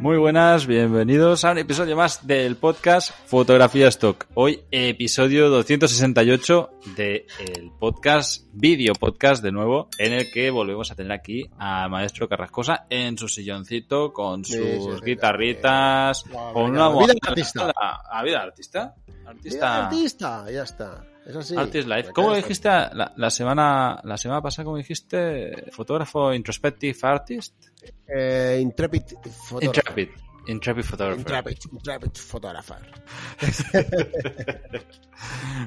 Muy buenas, bienvenidos a un episodio más del podcast Fotografía Stock. Hoy episodio 268 del podcast, vídeo podcast de nuevo, en el que volvemos a tener aquí a Maestro Carrascosa en su silloncito con sus Sí, sí, sí, guitarritas, con Vida una de artista. ¿A vida artista? Artista. artista, ya está. Es así. Artist Life. ¿Cómo dijiste la, la semana la semana pasada? ¿Cómo dijiste? Fotógrafo introspective artist. Eh, Intrepid Photographer. Intrepid. Intrepid photographer. Intrepid, Intrepid Photographer.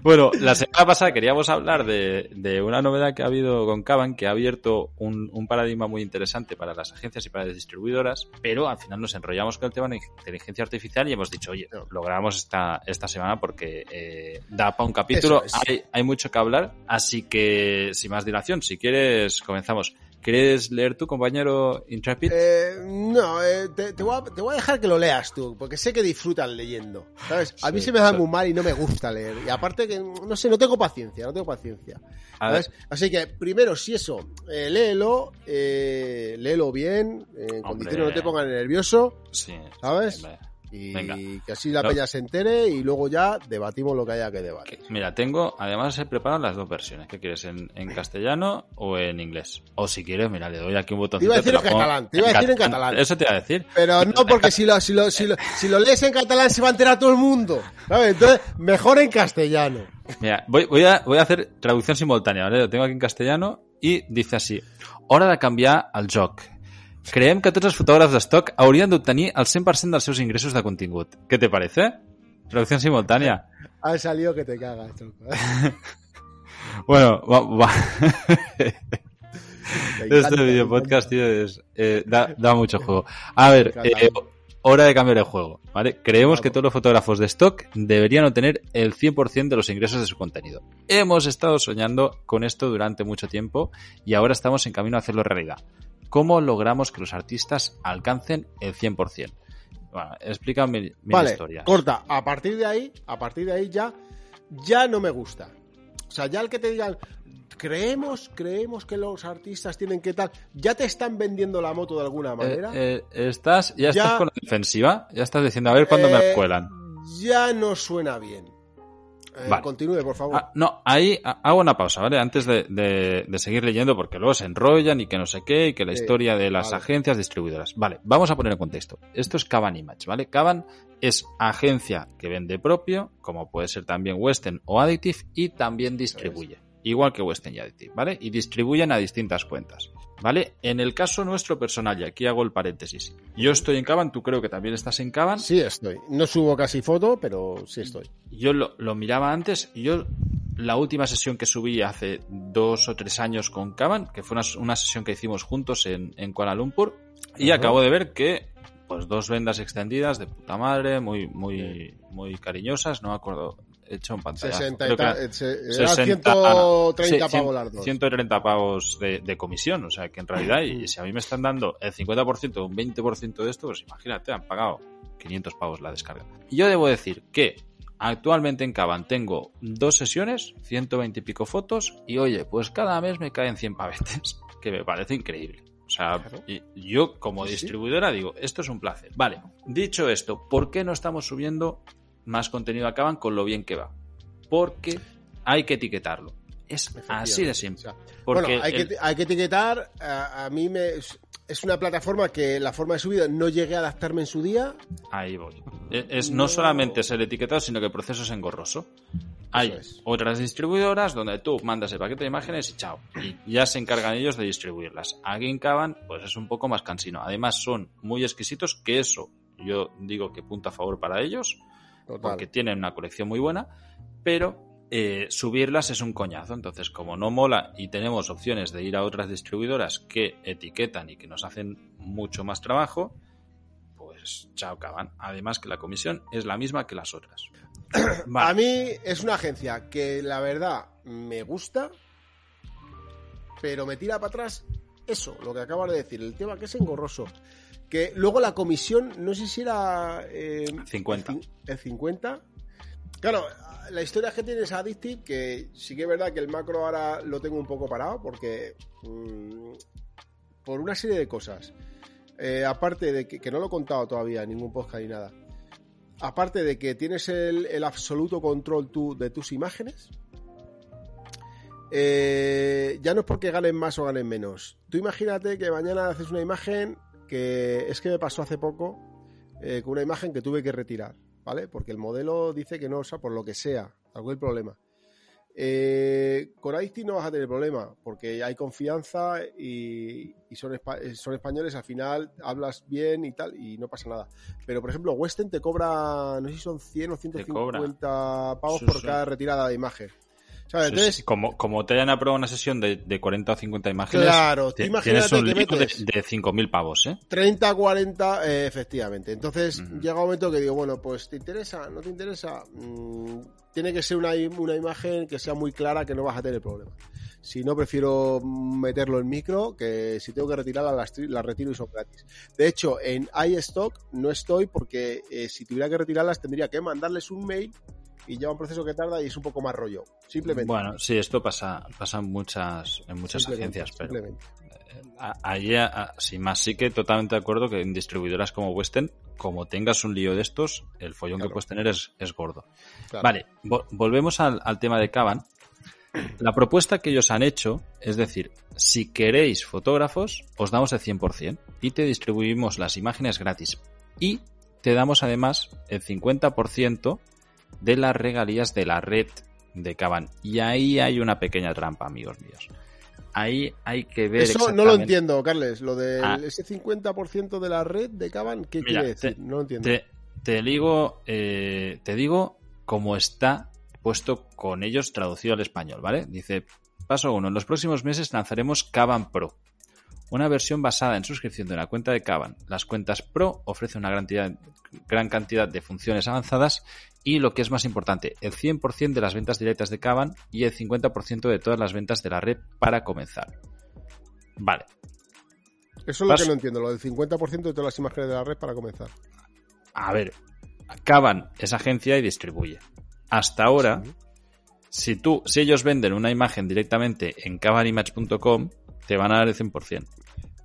Bueno, la semana pasada queríamos hablar de, de una novedad que ha habido con Caban, que ha abierto un, un paradigma muy interesante para las agencias y para las distribuidoras, pero al final nos enrollamos con el tema de inteligencia artificial y hemos dicho, oye, lo grabamos esta, esta semana porque eh, da para un capítulo, es. hay, hay mucho que hablar, así que sin más dilación, si quieres, comenzamos. ¿Quieres leer tu compañero Intrepid? Eh, no, eh, te, te voy a, te voy a dejar que lo leas tú, porque sé que disfrutas leyendo. ¿Sabes? A mí Sí, se me da muy mal y no me gusta leer. Y aparte que, no sé, no tengo paciencia, no tengo paciencia. ¿Sabes? Así que, primero, si eso, eh, léelo, eh, léelo bien, eh, en condiciones no te pongan nervioso, sí, ¿sabes? hombre. Y Venga. que así la No. peña se entere y luego ya debatimos lo que haya que debatir. Mira, tengo, además he preparado las dos versiones. ¿Qué quieres? ¿En, en castellano o en inglés? O si quieres, mira, le doy aquí un botón. Te iba a decir en catalán, te iba a decir en catalán. Eso te iba a decir. Pero no, porque si lo, si, lo, si, lo, si lo lees en catalán se va a enterar todo el mundo. ¿sabes? Entonces, mejor en castellano. Mira, voy, voy, a, voy a hacer traducción simultánea, ¿vale? Lo tengo aquí en castellano y dice así. Hora de canviar el joc. Creiem que tots els fotògrafs d'estoc haurien d'obtenir el 100% dels seus ingressos de contingut. Què te parece? Traducción simultánea. Ha salido que te cagas, tronco. Bueno, va, va. Este video podcast, tío, es, eh, da, da mucho juego. A ver, eh, hora de cambiar el juego, ¿vale? Creemos que todos los fotógrafos de stock deberían obtener el 100% de los ingresos de su contenido. Hemos estado soñando con esto durante mucho tiempo y ahora estamos en camino a hacerlo realidad. ¿Cómo logramos que los artistas alcancen el 100%? Bueno, explícame mi, mi Vale, historia. corta. A partir de ahí, a partir de ahí ya, ya no me gusta. O sea, ya el que te digan, creemos, creemos que los artistas tienen que tal, ya te están vendiendo la moto de alguna Eh, manera. eh, estás, ya, Ya- estás con la defensiva, ya estás diciendo a ver cuándo me Eh, cuelan. Ya no suena bien. Vale. Continúe, por favor. Ah, no, ahí ah, hago una pausa, ¿vale? Antes de, de- de seguir leyendo, porque luego se enrollan y que no sé qué, y que la historia de las vale. agencias distribuidoras. Vale, vamos a poner en contexto. Esto es Caban Image, ¿vale? Caban es agencia que vende propio, como puede ser también Western o Additive, y también distribuye. Igual que Western Additive, ¿vale? Y distribuyen a distintas cuentas, ¿vale? En el caso nuestro personal, y aquí hago el paréntesis. Yo estoy en Caban, tú creo que también estás en Caban. Sí estoy. No subo casi foto, pero sí estoy. Yo lo, lo miraba antes y yo la última sesión que subí hace dos o tres años con Kaban, que fue una, una sesión que hicimos juntos en, en Kuala Lumpur, y Ajá. acabo de ver que pues dos vendas extendidas de puta madre, muy, muy, muy cariñosas, no me acuerdo, hecho en pantalla. 60 Creo y que ta- eran eh, se- eran 60, 130 sí, pavos las dos. 130 pavos de, de comisión, o sea que en realidad, y si a mí me están dando el 50% o un 20% de esto, pues imagínate, han pagado 500 pavos la descarga. Y yo debo decir que actualmente en Caban tengo dos sesiones, 120 y pico fotos, y oye, pues cada mes me caen 100 pavetes, que me parece increíble. O sea, Claro. yo como distribuidora digo, esto es un placer. Vale, dicho esto, ¿por qué no estamos subiendo más contenido a Caban con lo bien que va? Porque hay que etiquetarlo. Es así de simple. O sea, Porque bueno, hay, el- que, hay que etiquetar. A, a mí me. Es una plataforma que la forma de subida no llegué a adaptarme en su día. Ahí voy. Es, es no No. solamente ser etiquetado, sino que el proceso es engorroso. Hay es. otras distribuidoras donde tú mandas el paquete de imágenes y chao. Y ya se encargan ellos de distribuirlas. Aquí en Caban, pues es un poco más cansino. Además, son muy exquisitos, que eso yo digo que punto a favor para ellos, Total. porque tienen una colección muy buena, pero eh, subirlas es un coñazo. Entonces, como no mola y tenemos opciones de ir a otras distribuidoras que etiquetan y que nos hacen mucho más trabajo, pues chao, Caban. Además que la comisión es la misma que las otras. A mí es una agencia que la verdad me gusta, pero me tira para atrás eso, lo que acabas de decir, el tema que es engorroso. Que luego la comisión, no sé si era... eh, 50. El, cin- el 50. Claro, la historia que tiene es Addictive, que sí que es verdad que el macro ahora lo tengo un poco parado, porque... mm, por una serie de cosas. eh, aparte de que, que no lo he contado todavía ningún podcast ni nada, aparte de que tienes el, el absoluto control tú de tus imágenes, eh, ya no es porque ganen más o ganen menos. Tú imagínate que mañana haces una imagen que es que me pasó hace poco eh, con una imagen que tuve que retirar, ¿vale? Porque el modelo dice que no, o sea, por lo que sea, algún problema. Eh, con Aicti no vas a tener problema, porque hay confianza y, y son, espa- son españoles, al final hablas bien y tal, y no pasa nada. Pero, por ejemplo, Western te cobra, no sé si son 100 o cobra. 150 pavos Sí, por sí. cada retirada de imagen. Entonces, sí, como, como te hayan aprobado una sesión de, de 40 o 50 imágenes, Claro, te- tienes un que de, de 5.000 pavos, ¿eh? 30, 40, eh, efectivamente. Entonces llega un momento que digo, bueno, pues ¿te interesa? ¿No te interesa? Mm, tiene que ser una, im- una imagen que sea muy clara que no vas a tener problema. Si no, prefiero meterlo en micro, que si tengo que retirarla, las retiro y son gratis. De hecho, en iStock no estoy porque eh, si tuviera que retirarlas tendría que mandarles un mail y lleva un proceso que tarda y es un poco más rollo. Simplemente. Bueno, sí, esto pasa, pasa en muchas, en muchas Simplemente, agencias, pero simplemente. a- allí, a- sin más, sí que totalmente de acuerdo que en distribuidoras como Western, como tengas un lío de estos, el follón Claro. que puedes tener es, es gordo. Claro. Vale, vo- volvemos al, al tema de Caban. La propuesta que ellos han hecho, es decir, si queréis fotógrafos, os damos el 100% y te distribuimos las imágenes gratis. Y te damos además el 50% de las regalías de la red de Caban. Y ahí hay una pequeña trampa, amigos míos. Ahí hay que ver Eso no lo entiendo, Carles. Lo de Ah. ese 50% de la red de Caban, ¿qué Mira, quiere decir? te- no lo entiendo. Te, te digo, eh, te digo cómo está puesto con ellos traducido al español, ¿vale? Dice, paso 1. En los próximos meses lanzaremos Caban Pro, una versión basada en suscripción de una cuenta de Caban. Las cuentas Pro ofrecen una gran cantidad, gran cantidad de funciones avanzadas y lo que es más importante, el 100% de las ventas directas de Caban y el 50% de todas las ventas de la red para comenzar. Vale, Eso es lo que no entiendo, lo del 50% de todas las imágenes de la red para comenzar. A ver, Caban es agencia y distribuye. Hasta ahora, Sí. si tú, si ellos venden una imagen directamente en cabanimage.com, te van a dar el 100%.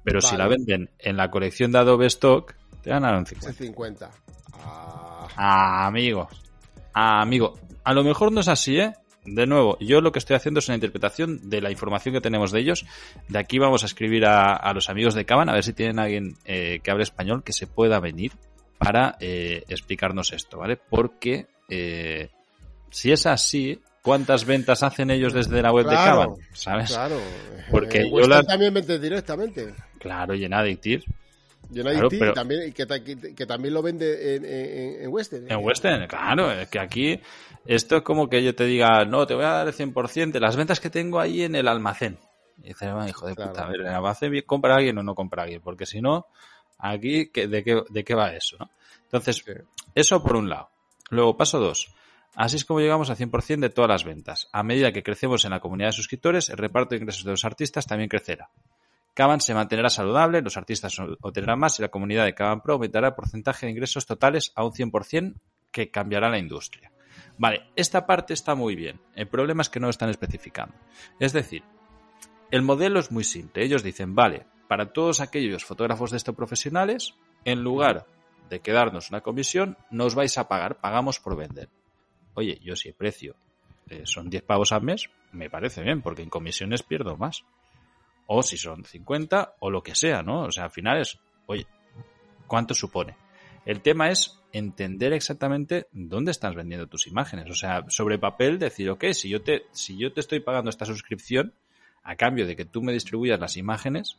Pero si la venden en la colección de Adobe Stock, te van a dar un Ese 50. 50. Ah, Ah, amigo. Ah, amigo. A lo mejor no es así, ¿eh? De nuevo, yo lo que estoy haciendo es una interpretación de la información que tenemos de ellos. De aquí vamos a escribir a, a los amigos de Caban a ver si tienen alguien eh, que hable español que se pueda venir para eh, explicarnos esto, ¿vale? Porque eh, si es así, ¿cuántas ventas hacen ellos desde la web de Claro, Caban? ¿Sabes? claro. Porque Eh, yo la- también vende directamente. Claro, y en Addictive. United Claro, pero- también, y que, que- que también lo vende en, en, en Western. En Western, claro, es que aquí esto es como que yo te diga, no, te voy a dar el 100% de las ventas que tengo ahí en el almacén. Y dices, "Ah, hijo de Claro. puta, a ver, ¿en el almacén compra alguien o no compra alguien? Porque si no, aquí, ¿qué- ¿de qué, de qué va eso? ¿no? Entonces, Sí. eso por un lado. Luego, paso dos. Así es como llegamos al 100% de todas las ventas. A medida que crecemos en la comunidad de suscriptores, el reparto de ingresos de los artistas también crecerá. Caban se mantendrá saludable, los artistas obtendrán más y la comunidad de Caban Pro aumentará el porcentaje de ingresos totales a un 100% que cambiará la industria. Vale, esta parte está muy bien. El problema es que no lo están especificando. Es decir, el modelo es muy simple. Ellos dicen, vale, para todos aquellos fotógrafos de estos profesionales, en lugar de quedarnos una comisión, nos vais a pagar, pagamos por vender. Oye, yo el precio eh, son 10 pavos al mes, me parece bien, porque en comisiones pierdo más. O si son 50 o lo que sea, ¿no? O sea, al final es, oye, ¿cuánto supone? El tema es entender exactamente dónde estás vendiendo tus imágenes. O sea, sobre papel decir, ok, si yo te, si yo te estoy pagando esta suscripción, a cambio de que tú me distribuyas las imágenes,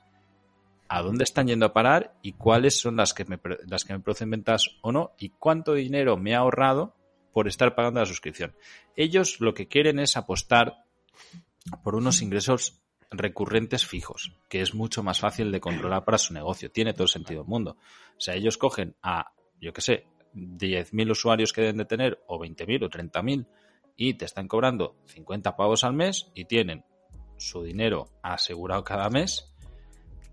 a dónde están yendo a parar y cuáles son las que me, las que me producen ventas o no y cuánto dinero me ha ahorrado por estar pagando la suscripción. Ellos lo que quieren es apostar por unos ingresos recurrentes fijos, que es mucho más fácil de controlar para su negocio. Tiene todo el sentido del mundo. O sea, ellos cogen a, yo qué sé, 10.000 usuarios que deben de tener, o 20.000 o 30.000, y te están cobrando 50 pavos al mes y tienen su dinero asegurado cada mes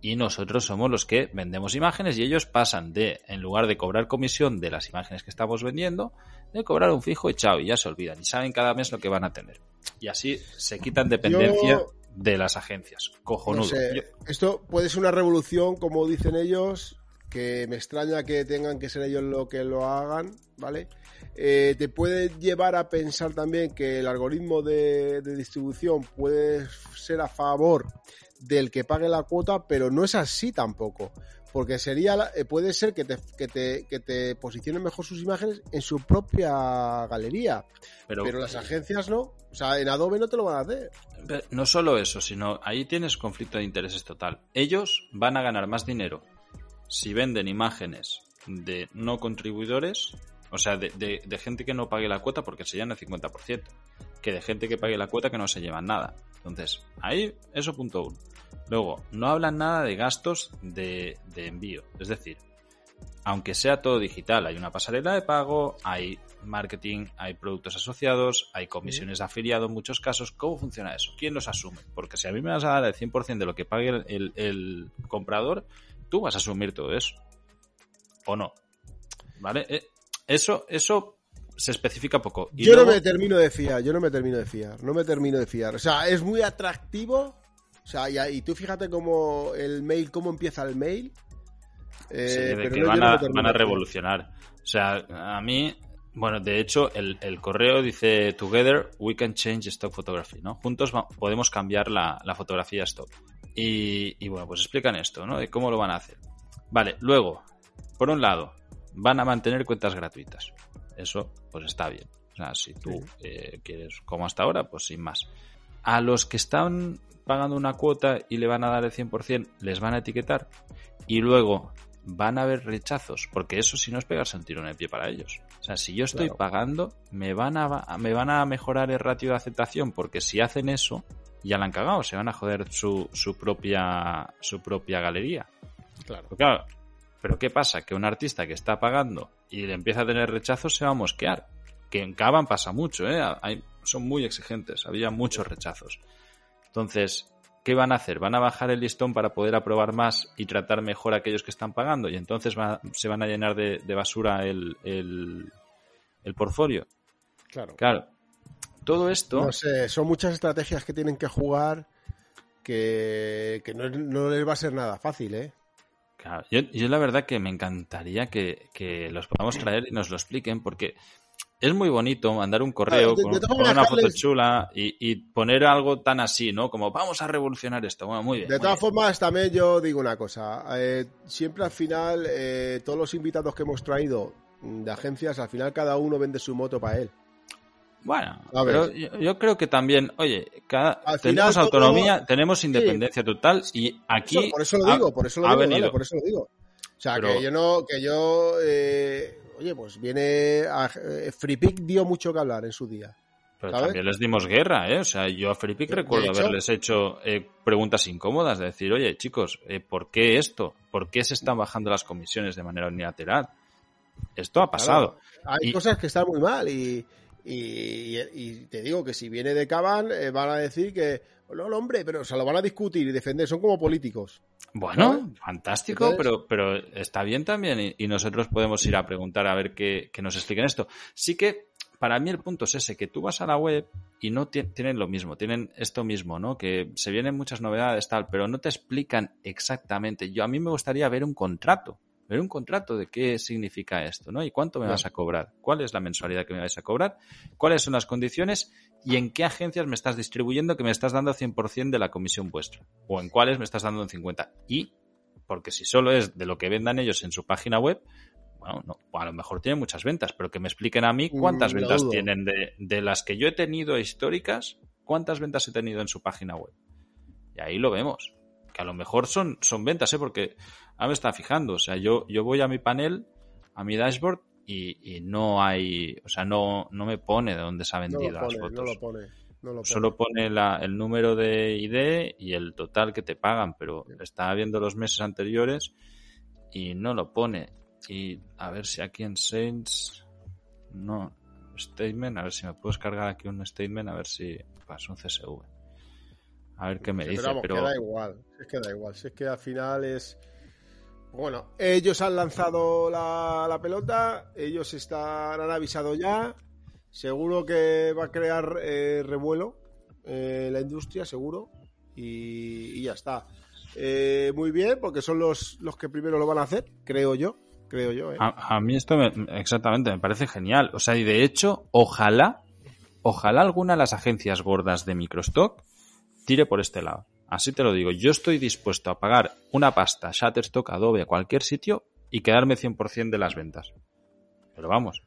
y nosotros somos los que vendemos imágenes y ellos pasan de, en lugar de cobrar comisión de las imágenes que estamos vendiendo, de cobrar un fijo y chao, y ya se olvidan y saben cada mes lo que van a tener. Y así se quitan dependencia Yo- de las agencias. Cojonudo. No sé, Yo- esto puede ser una revolución, como dicen ellos, que me extraña que tengan que ser ellos lo que lo hagan, ¿vale? Eh, te puede llevar a pensar también que el algoritmo de, de, distribución puede ser a favor del que pague la cuota, pero no es así tampoco. Porque sería, eh, puede ser que te, que te, que te posicionen mejor sus imágenes en su propia galería. Pero, pero las agencias no. O sea, en Adobe no te lo van a hacer. No solo eso, sino ahí tienes conflicto de intereses total. Ellos van a ganar más dinero si venden imágenes de no contribuidores, o sea, de, de, de gente que no pague la cuota porque se llevan el 50%, que de gente que pague la cuota que no se llevan nada. Entonces, ahí, eso punto uno. Luego, no hablan nada de gastos de, envío. Es decir, aunque sea todo digital, hay una pasarela de pago, hay marketing, hay productos asociados, hay comisiones de afiliado en muchos casos. ¿Cómo funciona eso? ¿Quién los asume? Porque si a mí me vas a dar el 100% de lo que pague el, el, el, comprador, tú vas a asumir todo eso. ¿O no? ¿Vale? Eh, eso, eso se especifica poco. Y yo luego... no me termino de fiar, yo no me termino de fiar, no me termino de fiar. O sea, es muy atractivo. O sea, y, y tú fíjate cómo el mail, cómo empieza el mail. Eh, sí, de pero que no, van, a, no van a revolucionar. O sea, a mí, bueno, de hecho, el, el, correo dice Together we can change stock photography, ¿no? Juntos podemos cambiar la, la fotografía stock. Y, y, bueno, pues explican esto, ¿no? De cómo lo van a hacer. Vale, luego, por un lado, van a mantener cuentas gratuitas. Eso, pues está bien. O sea, si tú eh, quieres, como hasta ahora, pues sin más. A los que están pagando una cuota y le van a dar el 100%, les van a etiquetar. Y luego van a haber rechazos, porque eso si no es pegarse un tiro en el pie para ellos. O sea, si yo estoy claro. pagando, me van, a, me van a mejorar el ratio de aceptación, porque si hacen eso, ya la han cagado, se van a joder su, su propia, su propia galería. Claro. Porque, claro. Pero ¿qué pasa? Que un artista que está pagando y le empieza a tener rechazos se va a mosquear. Que en Caban pasa mucho, ¿eh? Hay, son muy exigentes, había muchos rechazos. Entonces, ¿qué van a hacer? ¿Van a bajar el listón para poder aprobar más y tratar mejor a aquellos que están pagando? Y entonces va, se van a llenar de, de basura el, el, el, portfolio. Claro. Claro. Todo esto. No sé, son muchas estrategias que tienen que jugar que, que no, no les va a ser nada fácil, ¿eh? Claro, yo, yo, la verdad que me encantaría que, que, los podamos traer y nos lo expliquen, porque es muy bonito mandar un correo claro, con, con, una foto chula y, y, poner algo tan así, ¿no? Como vamos a revolucionar esto. Bueno, muy bien. De muy todas bien. formas, también yo digo una cosa. Eh, siempre al final, eh, todos los invitados que hemos traído de agencias, al final cada uno vende su moto para él. Bueno, pero yo, yo, creo que también, oye, cada, tenemos autonomía, tenemos independencia sí. total y aquí. Eso, por eso lo digo, ha, por eso lo digo, por eso lo digo. O sea, pero... que yo no, que yo, eh, oye, pues viene, a, eh, dio mucho que hablar en su día. Pero ¿sabes? también les dimos guerra, ¿eh? O sea, yo a Freepik recuerdo hecho, haberles hecho eh, preguntas incómodas, de decir, oye, chicos, eh, ¿por qué esto? ¿Por qué se están bajando las comisiones de manera unilateral? Esto ha pasado. Claro, hay y... cosas que están muy mal y, y, y, te digo que si viene de Caban, eh, van a decir que, no, no, hombre, pero se lo van a discutir y defender, son como políticos. Bueno, ¿no? fantástico, Entonces... pero, pero está bien también y, y, nosotros podemos ir a preguntar a ver que, que, nos expliquen esto. Sí que para mí el punto es ese, que tú vas a la web y no tienen lo mismo, tienen esto mismo, ¿no? Que se vienen muchas novedades, tal, pero no te explican exactamente. Yo a mí me gustaría ver un contrato un contrato de qué significa esto, ¿no? Y cuánto me vas a cobrar, cuál es la mensualidad que me vais a cobrar, cuáles son las condiciones y en qué agencias me estás distribuyendo que me estás dando 100% de la comisión vuestra o en cuáles me estás dando un 50%. Y, porque si solo es de lo que vendan ellos en su página web, bueno, no, a lo mejor tienen muchas ventas, pero que me expliquen a mí cuántas mm, ventas dudo. tienen de, de las que yo he tenido históricas, cuántas ventas he tenido en su página web. Y ahí lo vemos. Que a lo mejor son, son ventas, ¿eh? Porque ahora me está fijando. O sea, yo, yo voy a mi panel, a mi dashboard, y, y no hay, o sea, no, no me pone de dónde se ha vendido no pone, las fotos. No lo pone. No lo pone. Solo pone la, el número de ID y el total que te pagan, pero está viendo los meses anteriores y no lo pone. Y a ver si aquí en Saints no statement, a ver si me puedo cargar aquí un statement, a ver si pasa un CSV. A ver qué me dice. Pero, vamos, pero... que da igual, es que da igual, si es que al final es bueno, ellos han lanzado la, la, pelota, ellos están, han avisado ya, seguro que va a crear eh, revuelo eh, la industria, seguro, y, y, ya está. eh, muy bien, porque son los, los que primero lo van a hacer, creo yo. Creo yo, ¿eh? a, a, mí esto me, exactamente me parece genial. O sea, y de hecho, ojalá, ojalá alguna de las agencias gordas de microstock tire por este lado. Así te lo digo, yo estoy dispuesto a pagar una pasta, Shutterstock, Adobe, a cualquier sitio y quedarme 100% de las ventas. Pero vamos,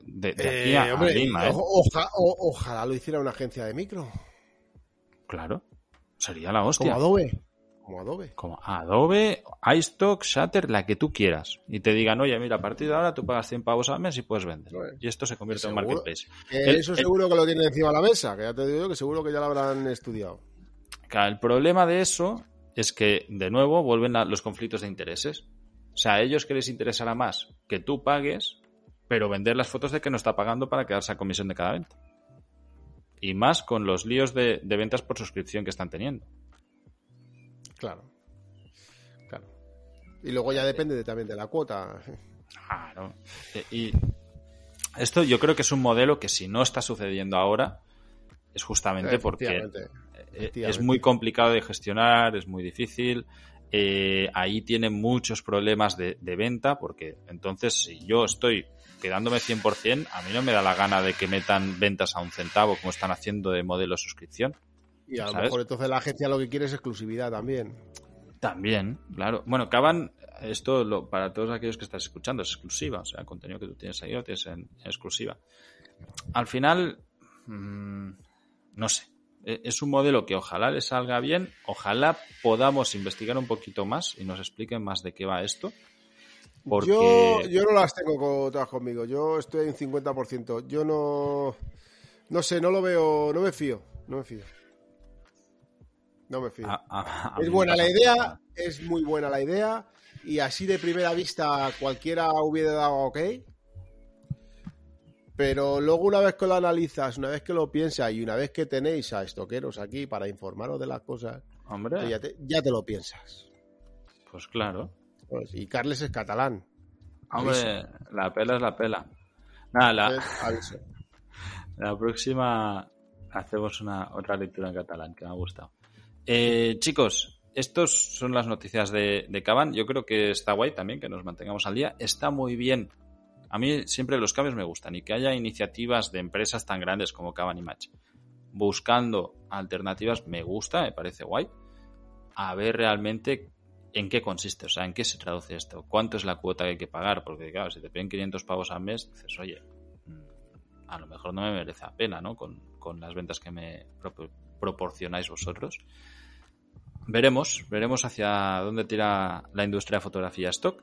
de, de aquí a, Eh, hombre, a Lima, ¿eh? o- oja- o- ojalá lo hiciera una agencia de micro. Claro, sería la Como hostia. Adobe. Como Adobe. Como Adobe, iStock, Shutter, la que tú quieras. Y te digan, oye, mira, a partir de ahora tú pagas 100 pavos al mes y puedes vender. Bueno, Y esto se convierte en un marketplace. El- eso el- seguro que lo tienen encima de la mesa, que ya te digo yo que seguro que ya lo habrán estudiado. Claro, el problema de eso es que, de nuevo, vuelven a los conflictos de intereses. O sea, a ellos que les interesará más que tú pagues, pero vender las fotos de que no está pagando para quedarse a comisión de cada venta. Y más con los líos de, de ventas por suscripción que están teniendo. Claro. Claro. Y luego ya depende de- también de la cuota. Claro. E- Y esto yo creo que es un modelo que si no está sucediendo ahora, es justamente porque. Eh, es muy complicado de gestionar, es muy difícil. eh, ahí tiene muchos problemas de, de venta, porque entonces si yo estoy quedándome 100%, a mí no me da la gana de que metan ventas a un centavo como están haciendo de modelo suscripción. Y a lo ¿sabes? mejor entonces la agencia lo que quiere es exclusividad también. También, claro. Bueno, Caban, esto lo- para todos aquellos que estás escuchando es exclusiva, o sea, el contenido que tú tienes ahí lo tienes en, en exclusiva. Al final, mm, no sé, E- es un modelo que ojalá le salga bien, ojalá podamos investigar un poquito más y nos expliquen más de qué va esto. Porque Yo, yo no las tengo todas conmigo. Yo estoy en 50%. Yo no. No sé, no lo veo. No me fío. No me fío. No me fío. a- a- a mí es buena la idea. Es muy buena la idea. Y así de primera vista cualquiera hubiera dado ok. Pero luego una vez que lo analizas, una vez que lo piensas y una vez que tenéis a estoqueros aquí para informaros de las cosas, Hombre, pues ya, te, ya te lo piensas. pues claro. Pues, y Carles es catalán. Hombre, la pela es la pela. Nada, la. La próxima hacemos una otra lectura en catalán que me ha gustado. Eh, chicos, estas son las noticias de, de Caban. Yo creo que está guay también que nos mantengamos al día. Está muy bien. A mí siempre los cambios me gustan y que haya iniciativas de empresas tan grandes como Caban y Match buscando alternativas me gusta, me parece guay. A ver realmente en qué consiste, o sea, en qué se traduce esto, cuánto es la cuota que hay que pagar, porque claro, si te piden 500 pavos al mes, dices, oye, mm, a lo mejor no me merece la pena, ¿no? Con, con las ventas que me proporcionáis vosotros. Veremos, veremos hacia dónde tira la industria de fotografía stock.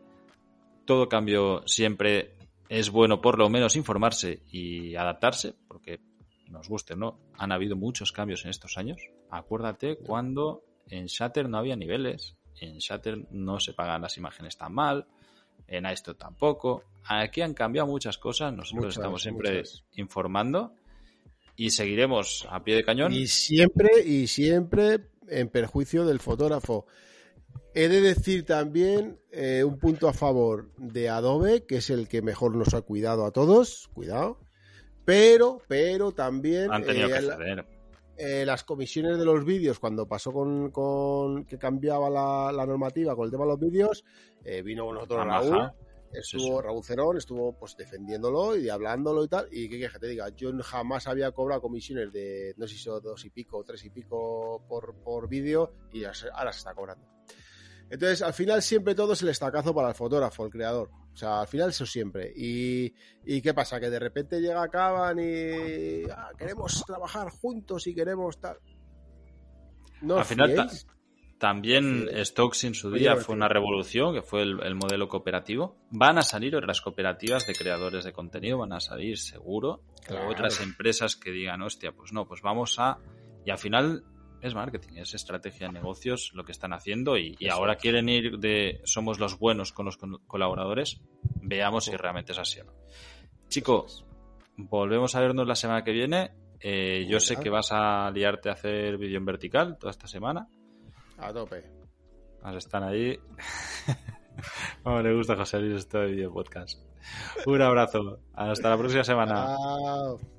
Todo cambio siempre es bueno por lo menos informarse y adaptarse, porque nos guste, o ¿no? Han habido muchos cambios en estos años. Acuérdate cuando en Shutter no había niveles, en Shutter no se pagan las imágenes tan mal, en iStock tampoco. Aquí han cambiado muchas cosas, nosotros Muchas, estamos siempre muchas. informando y seguiremos a pie de cañón. Y siempre, y siempre en perjuicio del fotógrafo. He de decir también eh, un punto a favor de Adobe, que es el que mejor nos ha cuidado a todos, cuidado. Pero, pero también Han tenido eh, que ceder. eh, las comisiones de los vídeos, cuando pasó con, con que cambiaba la, la normativa con el tema de los vídeos, vino con nosotros estuvo. Raúl Cerón, estuvo pues defendiéndolo y hablándolo y tal, y quieres que te diga, yo jamás había cobrado comisiones de, no sé si son dos y pico, tres y pico por, por vídeo, y ahora se está cobrando. Entonces, al final siempre todo es el estacazo para el fotógrafo, el creador. O sea, al final eso siempre. Y, ¿y qué pasa? Que de repente llega Caban y ah, queremos trabajar juntos y queremos tal. No Al final. También. Stokes en su día fue una revolución, que fue el, el modelo cooperativo. Van a salir otras cooperativas de creadores de contenido, van a salir seguro. Claro. O otras empresas que digan, hostia, pues no, pues vamos a... Y al final es marketing, es estrategia de negocios lo que están haciendo y, y ahora quieren ir de somos los buenos con los colaboradores. Veamos si realmente es así o no. Chico, volvemos a vernos la semana que viene. Eh, yo sé que vas a liarte a hacer vídeo en vertical toda esta semana. A tope. Están ahí. Como le gusta José Luis esto de video podcast. Un abrazo. Hasta la próxima semana. Chao.